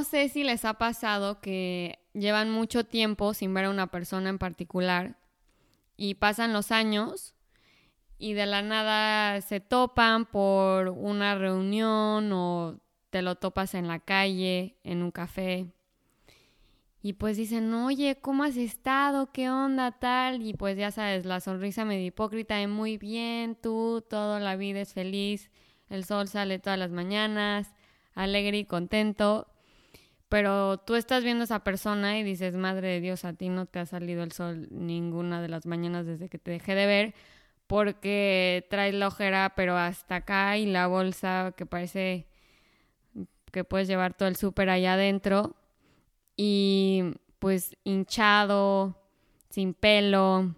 no sé si les ha pasado que llevan mucho tiempo sin ver a una persona en particular y pasan los años y de la nada se topan por una reunión o te lo topas en la calle, en un café. Y pues dicen, oye, ¿cómo has estado? ¿Qué onda tal? Y pues ya sabes, la sonrisa medio hipócrita muy bien, tú, toda la vida es feliz, el sol sale todas las mañanas, alegre y contento. Pero tú estás viendo a esa persona y dices, madre de Dios, a ti no te ha salido el sol ninguna de las mañanas desde que te dejé de ver, porque traes la ojera, pero hasta acá y la bolsa que parece que puedes llevar todo el súper allá adentro y pues hinchado, sin pelo,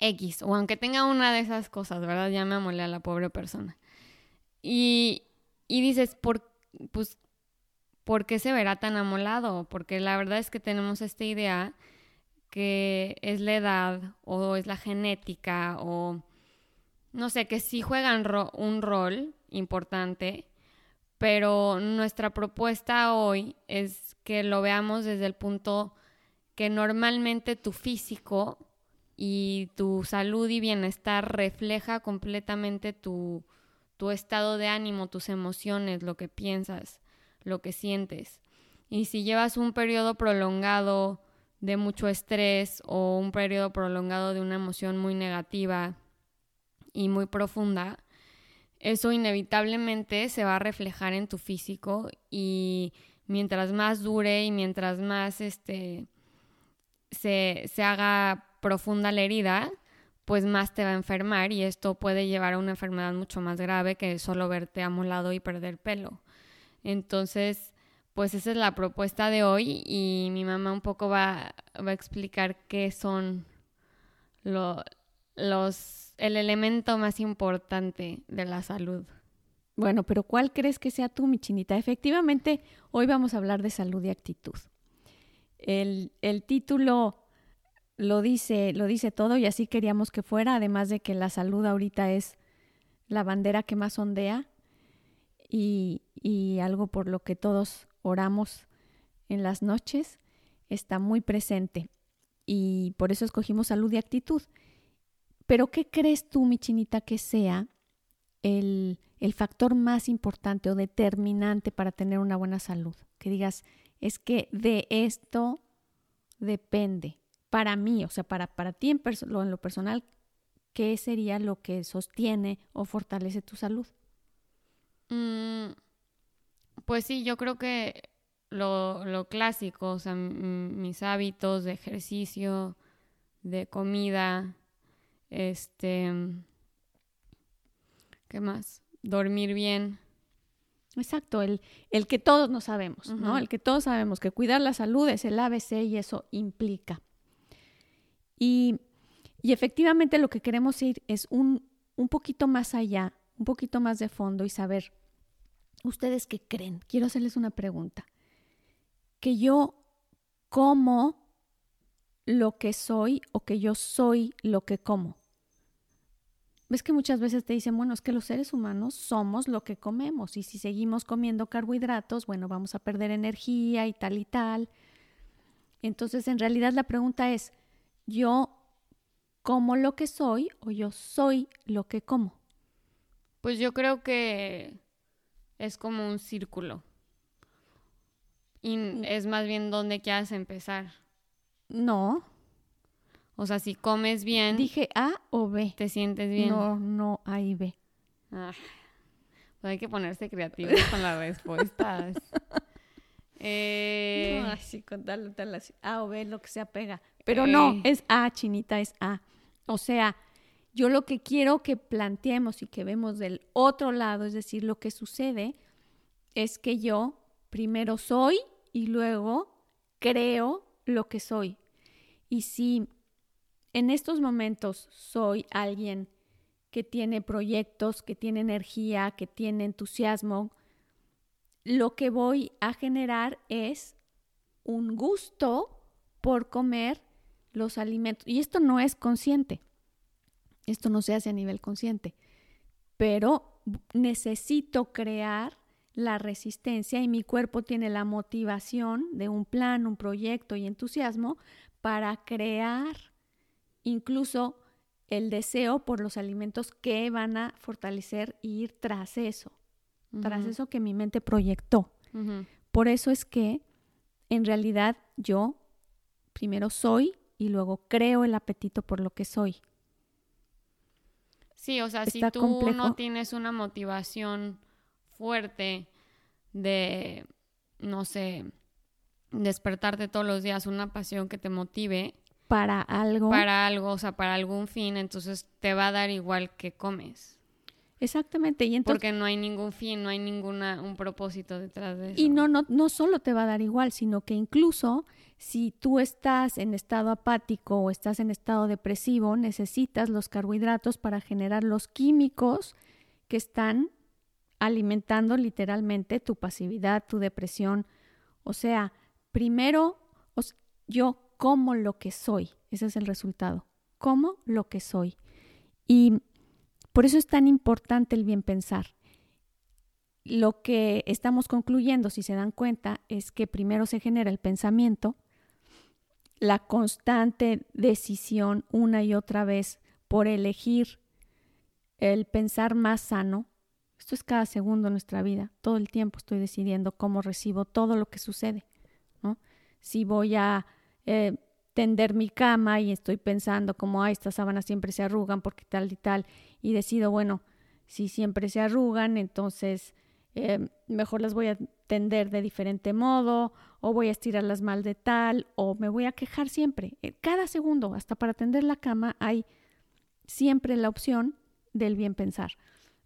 X, o aunque tenga una de esas cosas, ¿verdad? Ya me amolé a la pobre persona. Y, y dices, ¿por, pues, ¿por qué se verá tan amolado? Porque la verdad es que tenemos esta idea que es la edad o es la genética o no sé, que sí juegan un rol importante, pero nuestra propuesta hoy es que lo veamos desde el punto que normalmente tu físico y tu salud y bienestar refleja completamente tu, tu estado de ánimo, tus emociones, lo que piensas, lo que sientes. Y si llevas un periodo prolongado de mucho estrés o un periodo prolongado de una emoción muy negativa y muy profunda, eso inevitablemente se va a reflejar en tu físico y mientras más dure y mientras más este, se, se haga profunda la herida, pues más te va a enfermar y esto puede llevar a una enfermedad mucho más grave que solo verte amolado y perder pelo. Entonces, pues esa es la propuesta de hoy y mi mamá un poco va, a explicar qué son los el elemento más importante de la salud. Bueno, pero ¿cuál crees que sea tú, mi chinita? Efectivamente, hoy vamos a hablar de salud y actitud. El, el título lo dice, lo dice todo y así queríamos que fuera, además de que la salud ahorita es la bandera que más ondea y, algo por lo que todos oramos en las noches, está muy presente. Y por eso escogimos salud y actitud. Pero ¿qué crees tú, mi chinita, que sea el, el factor más importante o determinante para tener una buena salud? Que digas, es que de esto depende. Para mí, o sea, para, para ti en, en lo personal, ¿qué sería lo que sostiene o fortalece tu salud? Mm, pues sí, yo creo que lo, lo clásico, o sea, mis hábitos de ejercicio, de comida, este, ¿qué más? Dormir bien. Exacto, el, el que todos no sabemos, ¿no? El que todos sabemos que cuidar la salud es el ABC y eso implica. Y, y efectivamente lo que queremos ir es un, un poquito más allá, un poquito más de fondo y saber, ¿ustedes qué creen? Quiero hacerles una pregunta. Que yo como lo que soy o que yo soy lo que como. Ves que muchas veces te dicen, bueno, es que los seres humanos somos lo que comemos y si seguimos comiendo carbohidratos, bueno, vamos a perder energía y tal y tal. Entonces, en realidad la pregunta es, ¿yo como lo que soy o yo soy lo que como? Pues yo creo que es como un círculo. Y mm. es más bien donde quieras empezar. No. O sea, si comes bien. Dije A o B. ¿Te sientes bien? No, no, A y B. Ah, pues hay que ponerse creativo con las respuestas. eh... No, así con tal, tal, así. A o B, lo que sea pega. Pero no, eh. es A, chinita, es A. O sea, yo lo que quiero que planteemos y que vemos del otro lado, es decir, lo que sucede es que yo primero soy y luego creo lo que soy. Y si en estos momentos soy alguien que tiene proyectos, que tiene energía, que tiene entusiasmo, lo que voy a generar es un gusto por comer los alimentos. Y esto no es consciente, esto no se hace a nivel consciente, pero necesito crear la resistencia y mi cuerpo tiene la motivación de un plan, un proyecto y entusiasmo para crear incluso el deseo por los alimentos que van a fortalecer e ir tras eso, tras eso que mi mente proyectó. Por eso es que en realidad yo primero soy y luego creo el apetito por lo que soy. Sí, o sea, si tú no tienes una motivación fuerte de, no sé, despertarte todos los días, una pasión que te motive. Para algo. Para algo, o sea, para algún fin, entonces te va a dar igual que comes. Exactamente. Y entonces, Porque no hay ningún fin, no hay ninguna un propósito detrás de eso. Y no, no, no solo te va a dar igual, sino que incluso si tú estás en estado apático o estás en estado depresivo, necesitas los carbohidratos para generar los químicos que están alimentando literalmente tu pasividad, tu depresión. O sea, primero yo como lo que soy. Ese es el resultado. Como lo que soy. Y por eso es tan importante el bien pensar. Lo que estamos concluyendo, si se dan cuenta, es que primero se genera el pensamiento, la constante decisión una y otra vez por elegir el pensar más sano. Esto es cada segundo de nuestra vida. Todo el tiempo estoy decidiendo cómo recibo todo lo que sucede. ¿no? Si voy a eh, tender mi cama y estoy pensando como, ay, estas sábanas siempre se arrugan porque tal y tal, y decido, bueno, si siempre se arrugan, entonces eh, mejor las voy a tender de diferente modo, o voy a estirarlas mal de tal, o me voy a quejar siempre. Cada segundo, hasta para tender la cama, hay siempre la opción del bien pensar,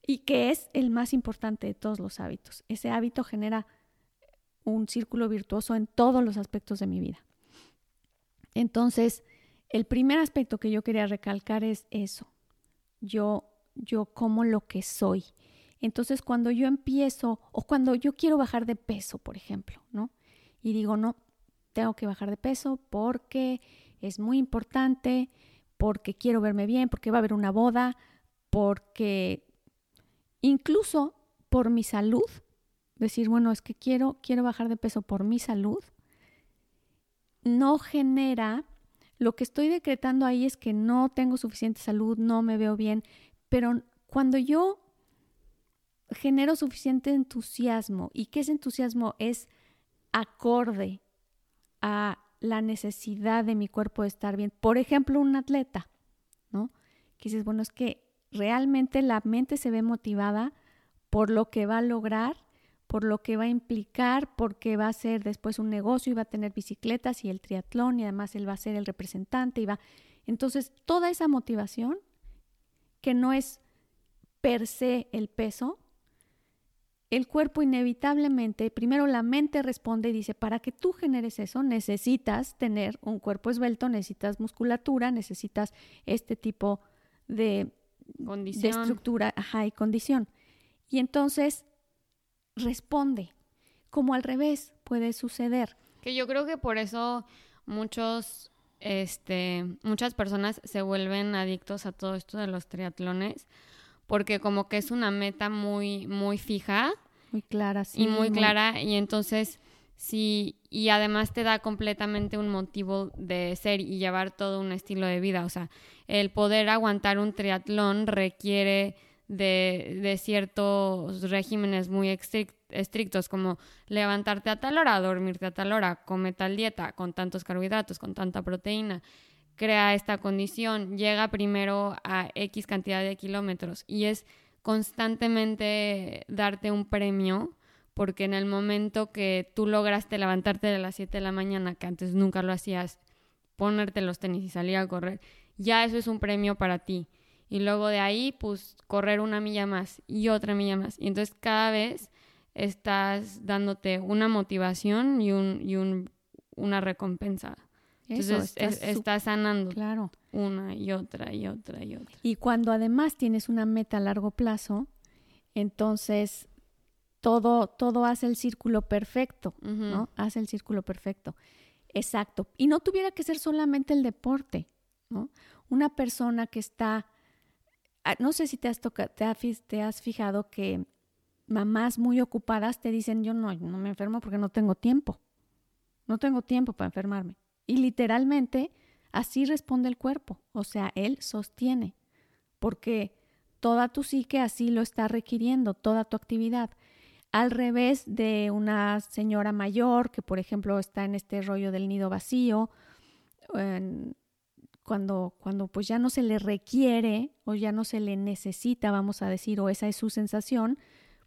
y que es el más importante de todos los hábitos. Ese hábito genera un círculo virtuoso en todos los aspectos de mi vida. Entonces, el primer aspecto que yo quería recalcar es eso. Yo, yo como lo que soy. Entonces, cuando yo empiezo, o cuando yo quiero bajar de peso, por ejemplo, ¿no? Y digo, no, tengo que bajar de peso porque es muy importante, porque quiero verme bien, porque va a haber una boda, porque incluso por mi salud, decir, bueno, es que quiero, quiero bajar de peso por mi salud, no genera, lo que estoy decretando ahí es que no tengo suficiente salud, no me veo bien, pero cuando yo genero suficiente entusiasmo y que ese entusiasmo es acorde a la necesidad de mi cuerpo de estar bien, por ejemplo, un atleta, ¿no? Que dices, bueno, es que realmente la mente se ve motivada por lo que va a lograr por lo que va a implicar, porque va a ser después un negocio y va a tener bicicletas y el triatlón y además él va a ser el representante y va. Entonces, toda esa motivación, que no es per se el peso, el cuerpo inevitablemente, primero la mente responde y dice, para que tú generes eso, necesitas tener un cuerpo esbelto, necesitas musculatura, necesitas este tipo de, de estructura ajá, y condición. Y entonces responde, como al revés puede suceder. Que yo creo que por eso muchos, este, muchas personas se vuelven adictos a todo esto de los triatlones, porque como que es una meta muy, muy fija. Muy clara, sí. Y muy, clara, y entonces sí, y además te da completamente un motivo de ser y llevar todo un estilo de vida. O sea, el poder aguantar un triatlón requiere de, ciertos regímenes muy estrictos, como levantarte a tal hora, dormirte a tal hora, come tal dieta, con tantos carbohidratos, con tanta proteína, crea esta condición, llega primero a X cantidad de kilómetros y es constantemente darte un premio porque en el momento que tú lograste levantarte de las 7 de la mañana, que antes nunca lo hacías, ponerte los tenis y salir a correr, ya eso es un premio para ti y luego de ahí, pues correr una milla más y otra milla más. Y entonces cada vez estás dándote una motivación y, un, y un, una recompensa. Entonces estás, sanando claro. una y otra y otra y otra. Y cuando además tienes una meta a largo plazo, entonces todo, todo hace el círculo perfecto, ¿no? Hace el círculo perfecto. Exacto. Y no tuviera que ser solamente el deporte, ¿no? Una persona que está Ah, no sé si te has, te, has fijado que mamás muy ocupadas te dicen, yo no, no me enfermo porque no tengo tiempo. No tengo tiempo para enfermarme. Y literalmente así responde el cuerpo. O sea, él sostiene. Porque toda tu psique así lo está requiriendo, toda tu actividad. Al revés de una señora mayor que, por ejemplo, está en este rollo del nido vacío, cuando, cuando pues ya no se le requiere o ya no se le necesita, vamos a decir, o esa es su sensación,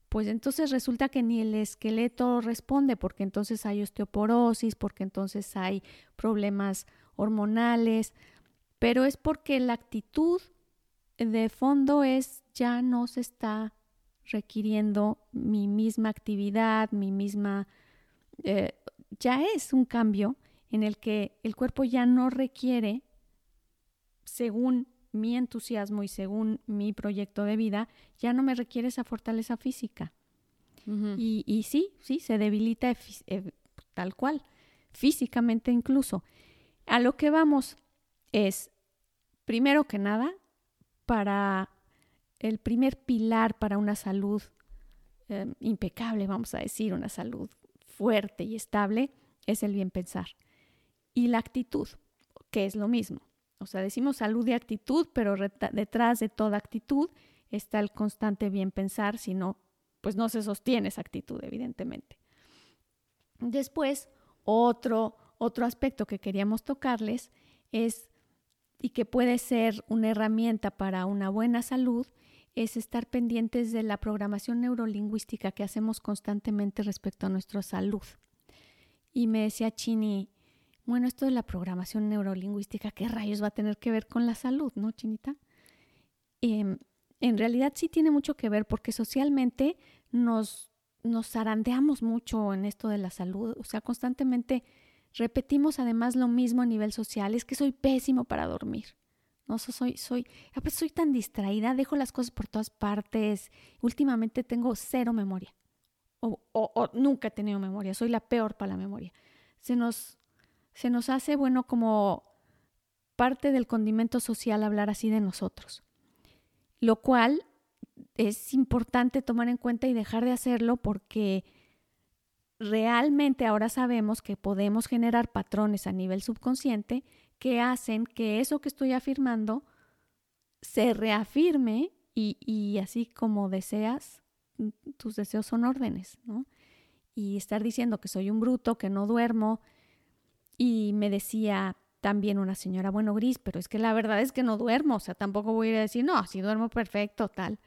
pues entonces resulta que ni el esqueleto responde, porque entonces hay osteoporosis, porque entonces hay problemas hormonales, pero es porque la actitud de fondo es ya no se está requiriendo mi misma actividad, mi misma... Eh, ya es un cambio en el que el cuerpo ya no requiere, según mi entusiasmo y según mi proyecto de vida, ya no me requiere esa fortaleza física. y, y, sí, sí, se debilita eh, tal cual, físicamente incluso. A lo que vamos es, primero que nada, para el primer pilar para una salud em, impecable, vamos a decir, una salud fuerte y estable, es el bien pensar. Y la actitud, que es lo mismo. O sea, decimos salud y actitud, pero detrás de toda actitud está el constante bien pensar, si no, pues no se sostiene esa actitud, evidentemente. Después, otro, otro aspecto que queríamos tocarles es, y que puede ser una herramienta para una buena salud, es estar pendientes de la programación neurolingüística que hacemos constantemente respecto a nuestra salud. Y me decía Chini, bueno, esto de la programación neurolingüística, ¿qué rayos va a tener que ver con la salud, no, Chinita? Em, en realidad sí tiene mucho que ver porque socialmente nos, nos zarandeamos mucho en esto de la salud, o sea, constantemente repetimos además lo mismo a nivel social, es que soy pésimo para dormir. No, soy, soy, pues soy tan distraída, dejo las cosas por todas partes. Últimamente tengo cero memoria. O, o, nunca he tenido memoria, soy la peor para la memoria. Se nos, se nos hace, bueno, como parte del condimento social hablar así de nosotros. Lo cual es importante tomar en cuenta y dejar de hacerlo porque realmente ahora sabemos que podemos generar patrones a nivel subconsciente que hacen que eso que estoy afirmando se reafirme y, así como deseas, tus deseos son órdenes, ¿no? Y estar diciendo que soy un bruto, que no duermo. Y me decía también una señora, bueno, Gris, pero es que la verdad es que no duermo, o sea, tampoco voy a ir a decir, no, si duermo perfecto, tal.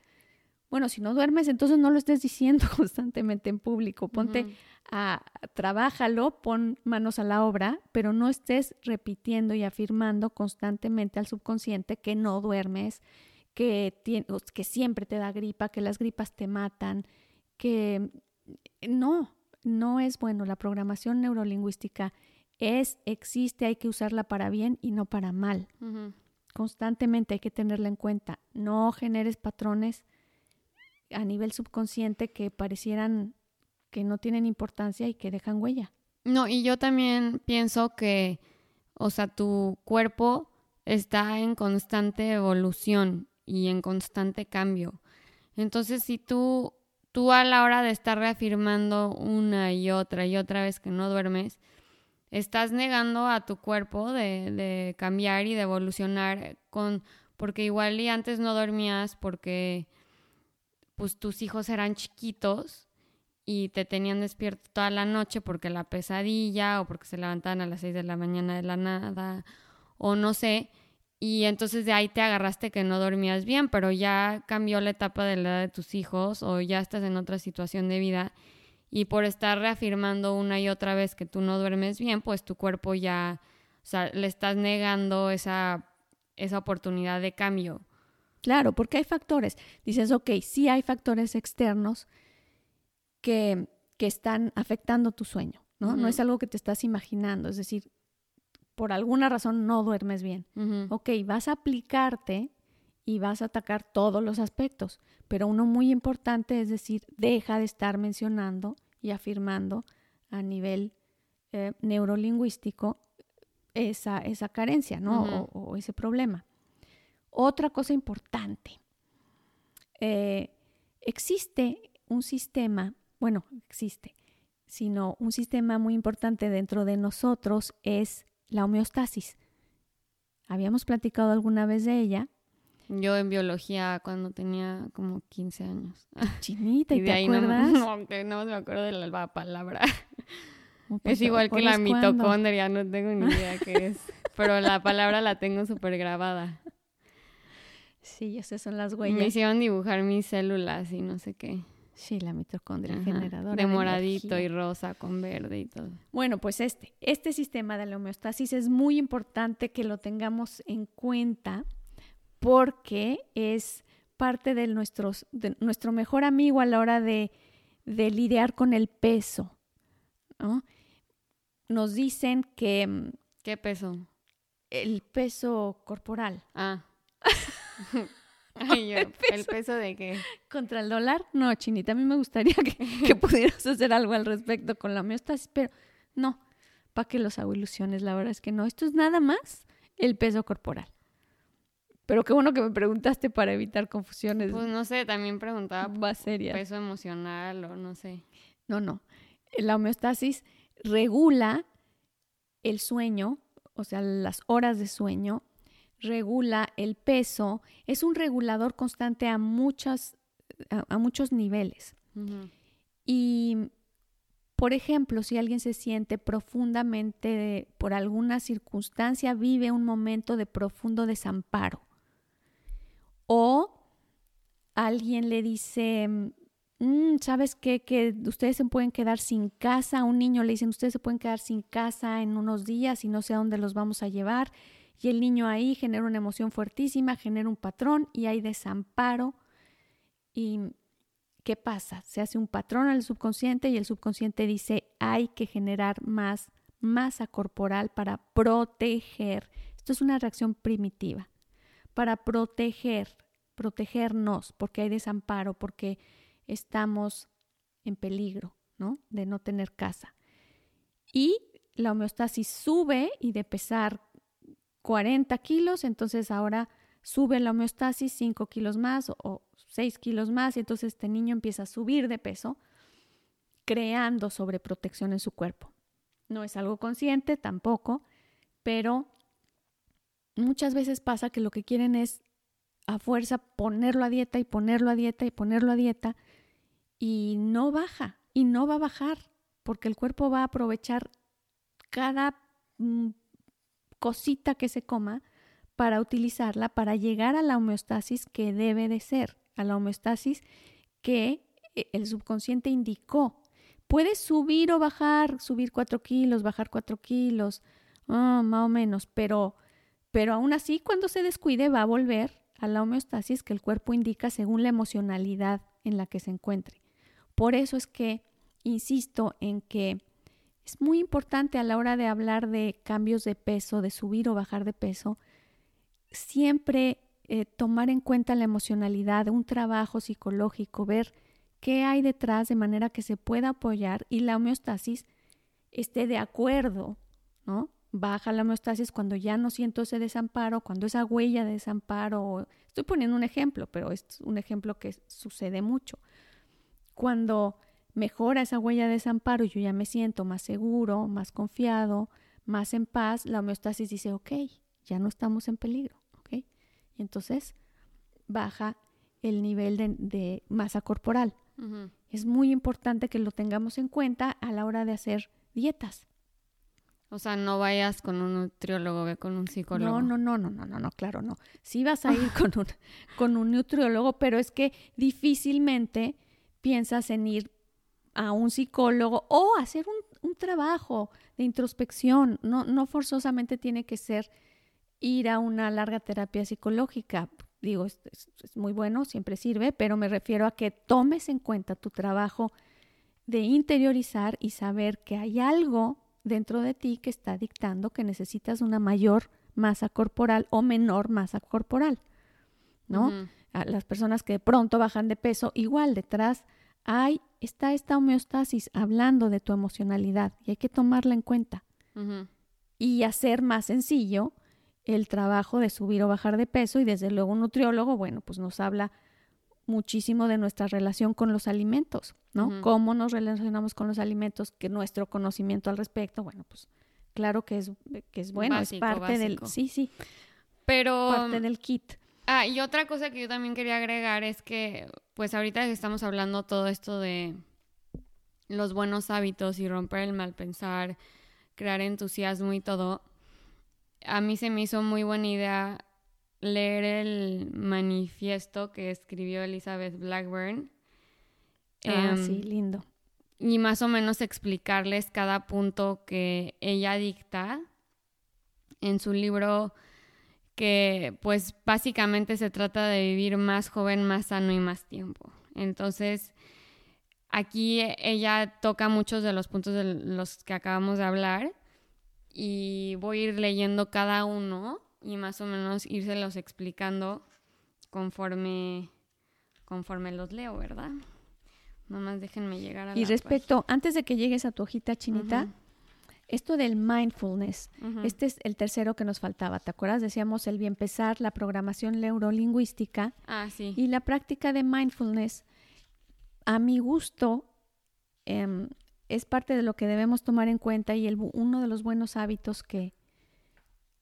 Bueno, si no duermes, entonces no lo estés diciendo constantemente en público. Ponte a, trabájalo, pon manos a la obra, pero no estés repitiendo y afirmando constantemente al subconsciente que no duermes, que, que siempre te da gripa, que las gripas te matan, que no, no es bueno. La programación neurolingüística es, existe, hay que usarla para bien y no para mal. Constantemente hay que tenerla en cuenta. No generes patrones a nivel subconsciente que parecieran que no tienen importancia y que dejan huella. No, y yo también pienso que, o sea, tu cuerpo está en constante evolución y en constante cambio. Entonces, si tú, tú a la hora de estar reafirmando una y otra y otra vez que no duermes, estás negando a tu cuerpo de, de cambiar y de evolucionar con, porque igual y antes no dormías porque pues tus hijos eran chiquitos y te tenían despierto toda la noche porque la pesadilla o porque se levantaban a las 6 de la mañana de la nada o no sé. Y entonces de ahí te agarraste que no dormías bien, pero ya cambió la etapa de la edad de tus hijos o ya estás en otra situación de vida y por estar reafirmando una y otra vez que tú no duermes bien, pues tu cuerpo ya, o sea, le estás negando esa, esa oportunidad de cambio. Claro, porque hay factores. Dices, ok, sí hay factores externos que, que están afectando tu sueño, ¿no? No es algo que te estás imaginando, es decir, por alguna razón no duermes bien. Ok, vas a aplicarte y vas a atacar todos los aspectos, pero uno muy importante es decir, deja de estar mencionando y afirmando a nivel eh, neurolingüístico esa, esa carencia, ¿no? o ese problema. Otra cosa importante, eh, existe un sistema, bueno, existe, sino un sistema muy importante dentro de nosotros es la homeostasis. Habíamos platicado alguna vez de ella. Yo en biología cuando tenía como 15 años. Chinita, ¿y, te acuerdas? No, no, me acuerdo de la palabra. es igual que la mitocondria, no tengo ni idea qué es. Pero la palabra la tengo súper grabada. Sí, esas son las huellas. Me hicieron dibujar mis células y no sé qué. Sí, la mitocondria generadora. De moradito y rosa con verde y todo. Bueno, pues este, este sistema de la homeostasis es muy importante que lo tengamos en cuenta porque es parte de, nuestros, de nuestro mejor amigo a la hora de, de lidiar con el peso. Nos dicen que... Mm, ¿Qué peso? El peso corporal. Ah. ¿El, peso, de qué? ¿Contra el dólar? No, Chinita, a mí me gustaría que, pudieras hacer algo al respecto con la homeostasis, pero no, ¿para qué los hago ilusiones? La verdad es que no. Esto es nada más el peso corporal. Pero qué bueno que me preguntaste para evitar confusiones. Pues no sé, también preguntaba más peso emocional o no sé. No, no. La homeostasis regula el sueño, o sea, las horas de sueño, regula el peso, es un regulador constante a, muchas, a, muchos niveles. Y, por ejemplo, si alguien se siente profundamente, por alguna circunstancia, vive un momento de profundo desamparo, o alguien le dice, mm, ¿sabes qué? Que ustedes se pueden quedar sin casa, un niño le dicen, ustedes se pueden quedar sin casa en unos días y no sé a dónde los vamos a llevar y el niño ahí genera una emoción fuertísima, genera un patrón y hay desamparo. ¿Y qué pasa? Se hace un patrón al subconsciente y el subconsciente dice hay que generar más masa corporal para proteger. Esto es una reacción primitiva. Para proteger, protegernos, porque hay desamparo, porque estamos en peligro, ¿no? De no tener casa. Y la homeostasis sube y de pesar 40 kilos, entonces ahora sube la homeostasis 5 kilos más o, 6 kilos más y entonces este niño empieza a subir de peso, creando sobreprotección en su cuerpo. No es algo consciente tampoco, pero muchas veces pasa que lo que quieren es a fuerza ponerlo a dieta y ponerlo a dieta y ponerlo a dieta y no baja y no va a bajar porque el cuerpo va a aprovechar cada mm, cosita que se coma para utilizarla para llegar a la homeostasis que debe de ser, a la homeostasis que eh, el subconsciente indicó. Puede subir o bajar, subir cuatro kilos, bajar cuatro kilos, ah, más o menos, pero, pero aún así cuando se descuide va a volver a la homeostasis que el cuerpo indica según la emocionalidad en la que se encuentre. Por eso es que insisto en que es muy importante a la hora de hablar de cambios de peso, de subir o bajar de peso, siempre eh, tomar en cuenta la emocionalidad, un trabajo psicológico, ver qué hay detrás de manera que se pueda apoyar y la homeostasis esté de acuerdo, ¿no? Baja la homeostasis cuando ya no siento ese desamparo, cuando esa huella de desamparo, estoy poniendo un ejemplo, pero es un ejemplo que sucede mucho. Cuando mejora esa huella de desamparo y yo ya me siento más seguro, más confiado, más en paz, la homeostasis dice, ok, ya no estamos en peligro, ok. Y entonces baja el nivel de, masa corporal. Es muy importante que lo tengamos en cuenta a la hora de hacer dietas. O sea, no vayas con un nutriólogo, ve con un psicólogo. No, no, no, no, no, no, no, claro, no. Sí vas a ir con un, con un nutriólogo, pero es que difícilmente piensas en ir a un psicólogo o hacer un, trabajo de introspección. No, no forzosamente tiene que ser ir a una larga terapia psicológica. Digo, es, muy bueno, siempre sirve, pero me refiero a que tomes en cuenta tu trabajo de interiorizar y saber que hay algo dentro de ti que está dictando que necesitas una mayor masa corporal o menor masa corporal, ¿no? a las personas que de pronto bajan de peso, igual detrás hay, está esta homeostasis hablando de tu emocionalidad y hay que tomarla en cuenta. Y hacer más sencillo el trabajo de subir o bajar de peso y desde luego un nutriólogo, bueno, pues nos habla muchísimo de nuestra relación con los alimentos, ¿no? Cómo nos relacionamos con los alimentos, que nuestro conocimiento al respecto, bueno, pues claro que es, que es bueno, es parte del, sí, sí, pero parte del kit. Ah, y otra cosa que yo también quería agregar es que, pues ahorita que estamos hablando todo esto de los buenos hábitos y romper el mal pensar, crear entusiasmo y todo, a mí se me hizo muy buena idea leer el manifiesto que escribió Elizabeth Blackburn. Ah, sí, em, lindo. Y más o menos explicarles cada punto que ella dicta en su libro que pues básicamente se trata de vivir más joven, más sano y más tiempo. Entonces, aquí ella toca muchos de los puntos de los que acabamos de hablar y voy a ir leyendo cada uno y más o menos írselos explicando conforme, conforme los leo, ¿verdad? Nomás déjenme llegar a Y respecto, antes de que llegues a tu hojita chinita, esto del mindfulness, este es el tercero que nos faltaba, ¿te acuerdas? Decíamos el bien pesar, la programación neurolingüística ah, sí. y la práctica de mindfulness. A mi gusto, em, es parte de lo que debemos tomar en cuenta y el, uno de los buenos hábitos que,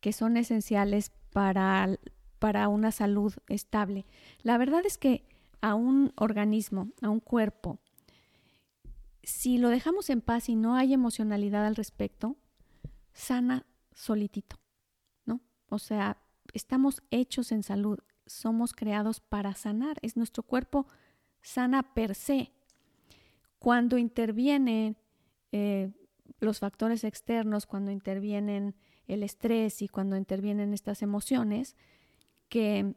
que son esenciales para, para una salud estable. La verdad es que a un organismo, a un cuerpo, si lo dejamos en paz y no hay emocionalidad al respecto, sana solitito, ¿no? O sea, estamos hechos en salud, somos creados para sanar, es nuestro cuerpo sana per se. Cuando intervienen eh, los factores externos, cuando intervienen el estrés y cuando intervienen estas emociones que,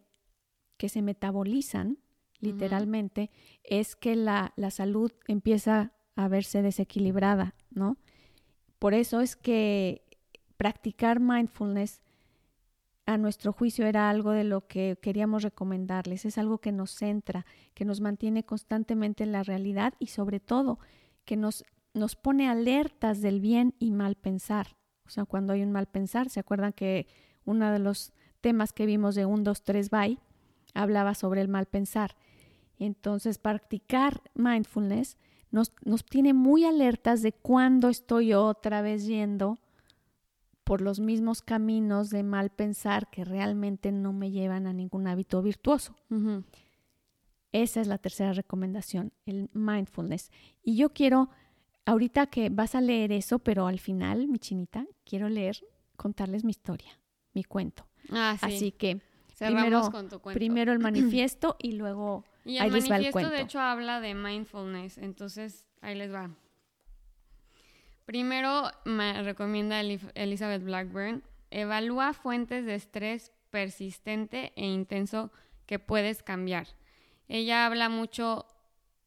que se metabolizan literalmente, es que la, la salud empieza a verse desequilibrada, ¿no? Por eso es que practicar mindfulness a nuestro juicio era algo de lo que queríamos recomendarles, es algo que nos centra, que nos mantiene constantemente en la realidad y sobre todo que nos, nos pone alertas del bien y mal pensar. O sea, cuando hay un mal pensar, ¿se acuerdan que uno de los temas que vimos de 1, 2, 3, bye hablaba sobre el mal pensar? Entonces, practicar mindfulness nos, nos tiene muy alertas de cuando estoy otra vez yendo por los mismos caminos de mal pensar que realmente no me llevan a ningún hábito virtuoso. Esa es la tercera recomendación, el mindfulness. Y yo quiero, ahorita que vas a leer eso, pero al final, mi chinita, quiero leer, contarles mi historia, mi cuento. Ah, sí. Así que primero, primero el manifiesto y luego y el manifiesto, de hecho, habla de mindfulness, entonces ahí les va. Primero, me recomienda Elizabeth Blackburn, evalúa fuentes de estrés persistente e intenso que puedes cambiar. Ella habla mucho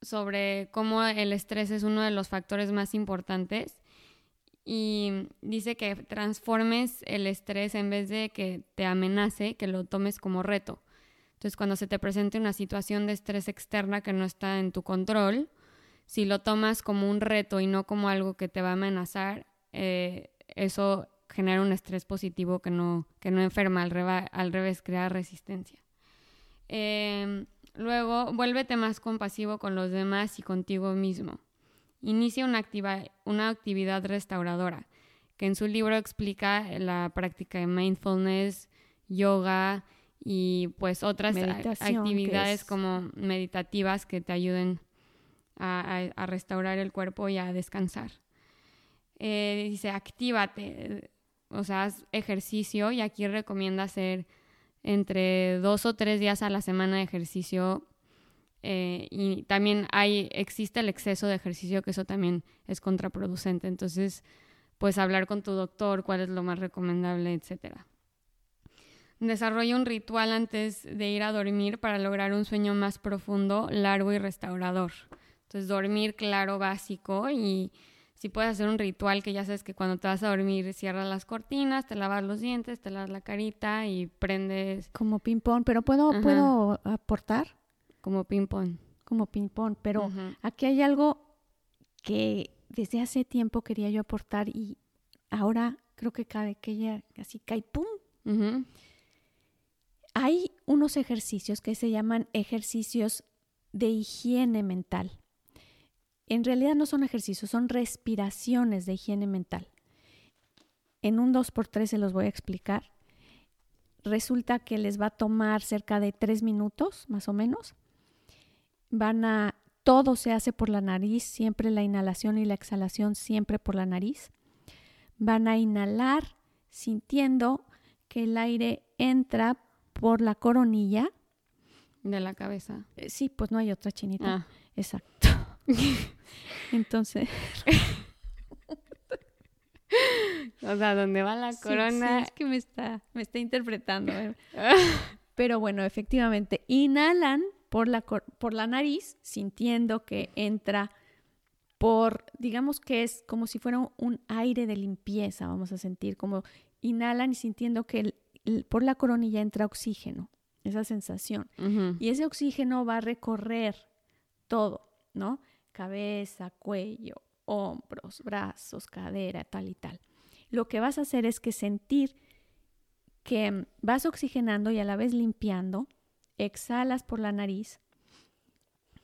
sobre cómo el estrés es uno de los factores más importantes y dice que transformes el estrés en vez de que te amenace, que lo tomes como reto. Entonces, cuando se te presente una situación de estrés externa que no está en tu control, si lo tomas como un reto y no como algo que te va a amenazar, eh, eso genera un estrés positivo que no, que no enferma, al, revés, crea resistencia. Em, luego, vuélvete más compasivo con los demás y contigo mismo. Inicia una, una actividad restauradora, que en su libro explica la práctica de mindfulness, yoga, y pues otras actividades como meditativas que te ayuden a, restaurar el cuerpo y a descansar. Eh, dice, actívate, o sea, haz ejercicio y aquí recomienda hacer entre dos o tres días a la semana de ejercicio eh, y también hay, existe el exceso de ejercicio que eso también es contraproducente. Entonces, pues hablar con tu doctor cuál es lo más recomendable, etcétera. Desarrolla un ritual antes de ir a dormir para lograr un sueño más profundo, largo y restaurador. Entonces, dormir claro, básico y si puedes hacer un ritual que ya sabes que cuando te vas a dormir cierras las cortinas, te lavas los dientes, te lavas la carita y prendes... Como ping-pong, pero ¿puedo, ¿puedo aportar? Como ping-pong. Como ping-pong, pero aquí hay algo que desde hace tiempo quería yo aportar y ahora creo que cada que ya así cae pum. Hay unos ejercicios que se llaman ejercicios de higiene mental. En realidad no son ejercicios, son respiraciones de higiene mental. En un 2x3 se los voy a explicar. Resulta que les va a tomar cerca de 3 minutos, más o menos. Van a, todo se hace por la nariz, siempre la inhalación y la exhalación, siempre por la nariz. Van a inhalar sintiendo que el aire entra por la coronilla. De la cabeza. Eh, sí, pues no hay otra chinita. Ah. Exacto. Entonces, O sea, donde va la corona. sí, es que me está, me está interpretando. ¿eh? Pero bueno, efectivamente, inhalan por la, por la nariz, sintiendo que entra por, digamos que es como si fuera un, aire de limpieza, vamos a sentir, como inhalan y sintiendo que el- el- por la coronilla entra oxígeno, esa sensación. Y ese oxígeno va a recorrer todo, ¿no? Cabeza, cuello, hombros, brazos, cadera, tal y tal. Lo que vas a hacer es que sentir que vas oxigenando y a la vez limpiando, exhalas por la nariz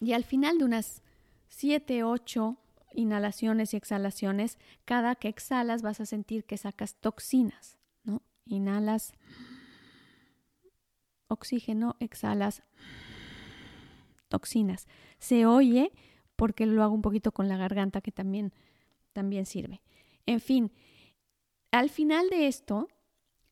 y al final de unas 7, 8 inhalaciones y exhalaciones, cada que exhalas vas a sentir que sacas toxinas, ¿no? Inhalas oxígeno, exhalas toxinas. Se oye porque lo hago un poquito con la garganta que también, también sirve. En fin, al final de esto,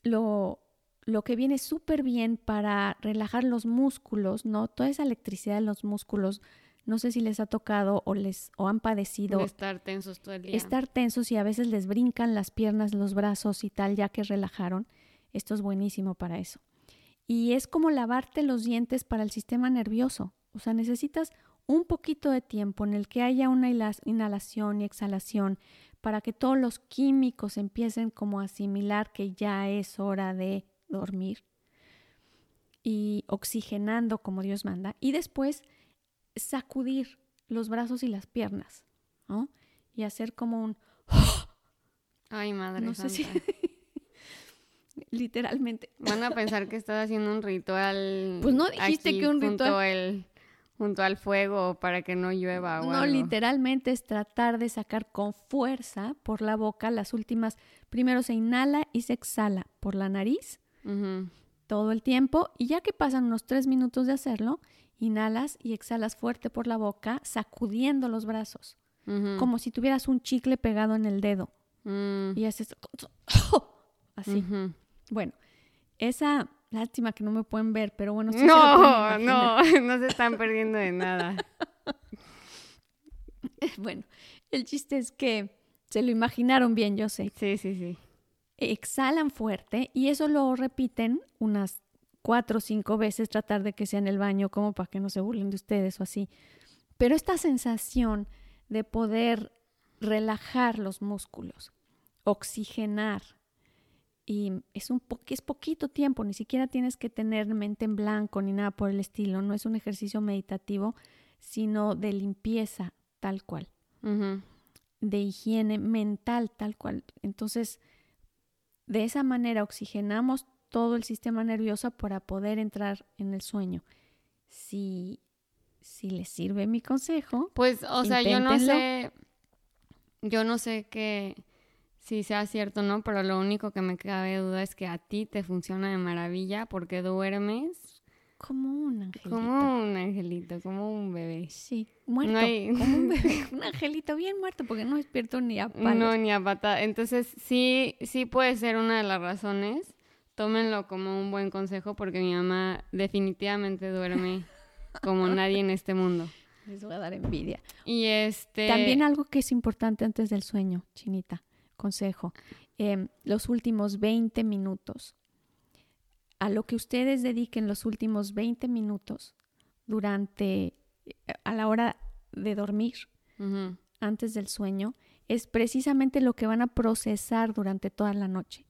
lo, lo que viene súper bien para relajar los músculos, ¿no? Toda esa electricidad en los músculos, no sé si les ha tocado o, les, o han padecido De estar tensos todo el día. estar tensos y a veces les brincan las piernas, los brazos y tal, ya que relajaron. Esto es buenísimo para eso. Y es como lavarte los dientes para el sistema nervioso. O sea, necesitas un poquito de tiempo en el que haya una inhala- inhalación y exhalación para que todos los químicos empiecen como a asimilar que ya es hora de dormir y oxigenando como Dios manda. Y después sacudir los brazos y las piernas, ¿no? Y hacer como un, Ay, madre no sé si, literalmente. Van a pensar que estás haciendo un ritual. Pues no dijiste aquí que un ritual. Junto al fuego para que no llueva o No, algo. literalmente es tratar de sacar con fuerza por la boca las últimas. Primero se inhala y se exhala por la nariz todo el tiempo y ya que pasan unos tres minutos de hacerlo, inhalas y exhalas fuerte por la boca, sacudiendo los brazos, como si tuvieras un chicle pegado en el dedo Mm. y haces así. Bueno, esa lástima que no me pueden ver, pero bueno, sí No, no, no se están perdiendo de nada. Bueno, el chiste es que se lo imaginaron bien, yo sé. Sí, sí, sí. exhalan fuerte y eso lo repiten unas cuatro o cinco veces, tratar de que sea en el baño, como para que no se burlen de ustedes o así. Pero esta sensación de poder relajar los músculos, oxigenar, y es un po es poquito tiempo, ni siquiera tienes que tener mente en blanco ni nada por el estilo, no es un ejercicio meditativo, sino de limpieza tal cual de higiene mental tal cual. Entonces, de esa manera oxigenamos todo el sistema nervioso para poder entrar en el sueño. Si, si les sirve mi consejo, Pues, o sea, yo no sé, yo no sé que si sea cierto no, pero lo único que me cabe duda es que a ti te funciona de maravilla porque duermes como un angelito. como un angelito, como un bebé. Sí, muerto. No hay- Como un, bebé, un angelito bien muerto porque no despierto ni a palos. No, ni a patada. Entonces, sí, sí puede ser una de las razones. Tómenlo como un buen consejo porque mi mamá definitivamente duerme como nadie en este mundo. Les voy a dar envidia. Y este... También algo que es importante antes del sueño, Chinita, consejo, em, los últimos 20 minutos. A lo que ustedes dediquen los últimos 20 minutos durante, a la hora de dormir, antes del sueño, es precisamente lo que van a procesar durante toda la noche.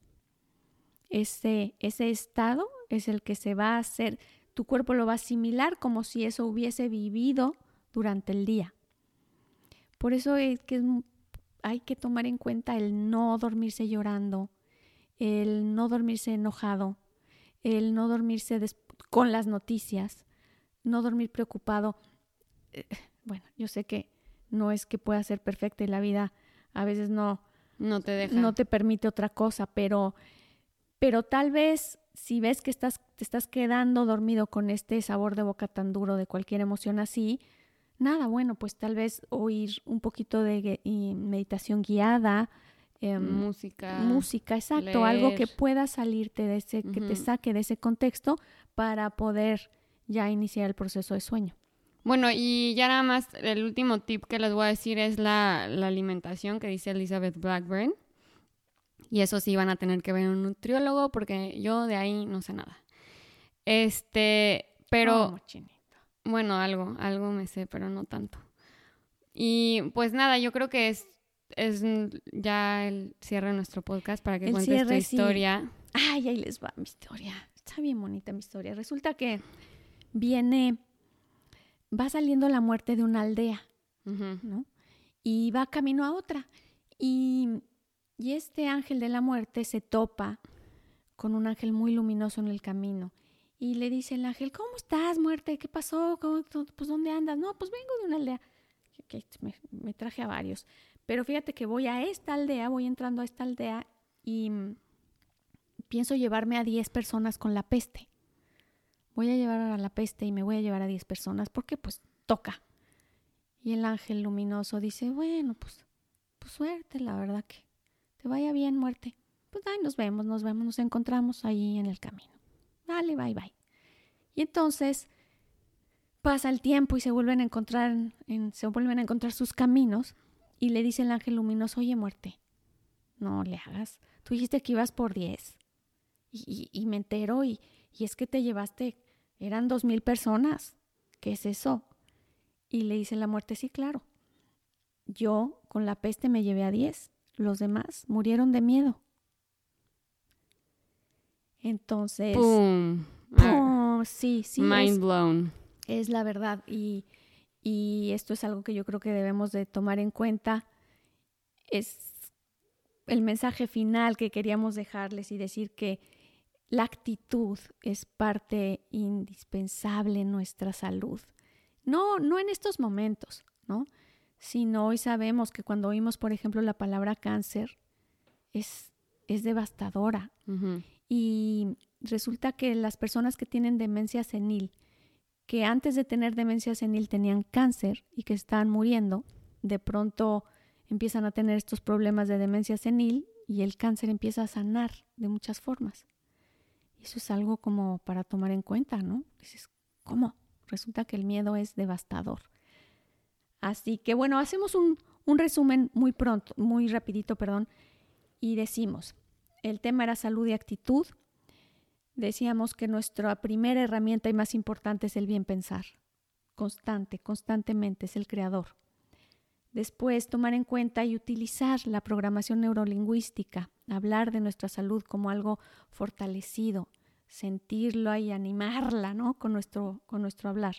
Ese, ese estado es el que se va a hacer, tu cuerpo lo va a asimilar como si eso hubiese vivido durante el día. Por eso es que es hay que tomar en cuenta el no dormirse llorando, el no dormirse enojado, el no dormirse con las noticias, no dormir preocupado. eh, bueno, yo sé que no es que pueda ser perfecta y la vida a veces no, no te deja. no te permite otra cosa, pero, pero tal vez si ves que estás, te estás quedando dormido con este sabor de boca tan duro de cualquier emoción así, nada, bueno, pues tal vez oír un poquito de meditación guiada, em, música. Música, exacto, algo que pueda salirte de ese, que te saque de ese contexto para poder ya iniciar el proceso de sueño. Bueno, y ya nada más, el último tip que les voy a decir es la, la alimentación que dice Elizabeth Blackburn. Y eso sí van a tener que ver un nutriólogo porque yo de ahí no sé nada. Este, pero... bueno, algo, algo me sé, pero no tanto. Y pues nada, yo creo que es, es ya el cierre de nuestro podcast para que cuentes tu historia. Ay, ahí les va mi historia. Está bien bonita mi historia. Resulta que viene, va saliendo la muerte de una aldea, ¿no? Y va camino a otra. Y y este ángel de la muerte se topa con un ángel muy luminoso en el camino. Y le dice el ángel, ¿cómo estás, muerte? ¿Qué pasó? pues, ¿dónde andas? No, pues vengo de una aldea. me, traje a varios. Pero fíjate que voy a esta aldea, voy entrando a esta aldea y mm, pienso llevarme a 10 personas con la peste. Voy a llevar a la peste y me voy a llevar a 10 personas porque pues toca. Y el ángel luminoso dice, bueno, pues, pues suerte, la verdad que vaya bien, muerte. Pues ahí nos vemos, nos vemos, nos encontramos ahí en el camino. Dale, bye, bye. Y entonces pasa el tiempo y se vuelven a encontrar, en, se vuelven a encontrar sus caminos y le dice el ángel luminoso, oye, muerte, no le hagas. Tú dijiste que ibas por diez. Y, y, me entero y, y es que te llevaste, eran dos mil personas. ¿Qué es eso? Y le dice la muerte, sí, claro. Yo con la peste me llevé a diez los demás murieron de miedo. Entonces, ¡Pum! sí, sí. Mind blown. Es la verdad y, y esto es algo que yo creo que debemos de tomar en cuenta. Es el mensaje final que queríamos dejarles y decir que la actitud es parte indispensable en nuestra salud. No, no en estos momentos, ¿no? sino hoy sabemos que cuando oímos, por ejemplo, la palabra cáncer, es, es devastadora. Y resulta que las personas que tienen demencia senil, que antes de tener demencia senil tenían cáncer y que estaban muriendo, de pronto empiezan a tener estos problemas de demencia senil y el cáncer empieza a sanar de muchas formas. Eso es algo como para tomar en cuenta, ¿no? Dices, ¿cómo? Resulta que el miedo es devastador. Así que bueno, hacemos un, resumen muy pronto, muy rapidito, perdón, y decimos, el tema era salud y actitud. Decíamos que nuestra primera herramienta y más importante es el bien pensar. Constante, constantemente es el creador. Después, tomar en cuenta y utilizar la programación neurolingüística, hablar de nuestra salud como algo fortalecido, sentirlo y animarla, ¿no? Con nuestro, con nuestro hablar.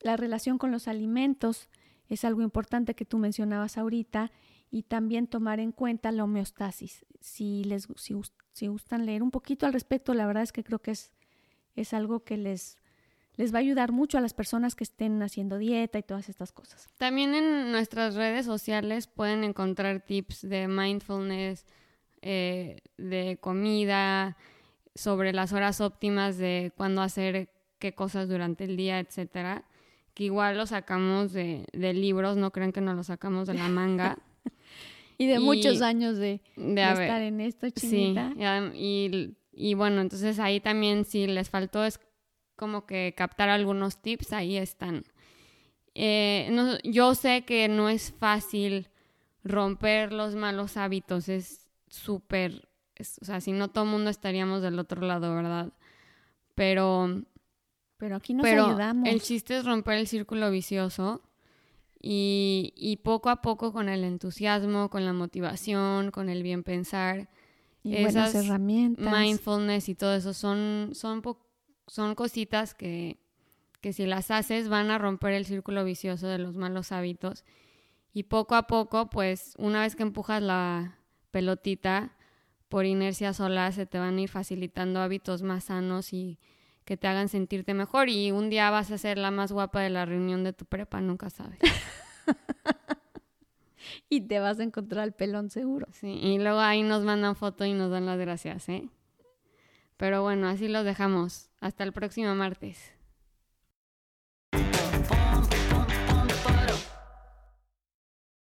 La relación con los alimentos es algo importante que tú mencionabas ahorita y también tomar en cuenta la homeostasis. Si les si, gustan leer un poquito al respecto, la verdad es que creo que es, es algo que les, les va a ayudar mucho a las personas que estén haciendo dieta y todas estas cosas. También en nuestras redes sociales pueden encontrar tips de mindfulness, eh, de comida, sobre las horas óptimas de cuándo hacer qué cosas durante el día, etcétera que igual lo sacamos de, libros, no crean que nos lo sacamos de la manga. y de muchos años de, estar en esto, chinita. Sí, y, bueno, entonces ahí también si les faltó es como que captar algunos tips, ahí están. Eh, yo sé que no es fácil romper los malos hábitos, es súper, o sea, si no todo el mundo estaríamos del otro lado, ¿verdad? Pero pero aquí nos ayudamos. El chiste es romper el círculo vicioso y, y, poco a poco con el entusiasmo, con la motivación, con el bien pensar. Y esas herramientas. Mindfulness y todo eso son, son, son cositas que, que si las haces van a romper el círculo vicioso de los malos hábitos. Y poco a poco, pues una vez que empujas la pelotita, por inercia sola se te van a ir facilitando hábitos más sanos y que te hagan sentirte mejor y un día vas a ser la más guapa de la reunión de tu prepa, nunca sabes. y te vas a encontrar el pelón seguro. Sí, y luego ahí nos mandan foto y nos dan las gracias, ¿eh? Pero bueno, así los dejamos. Hasta el próximo martes.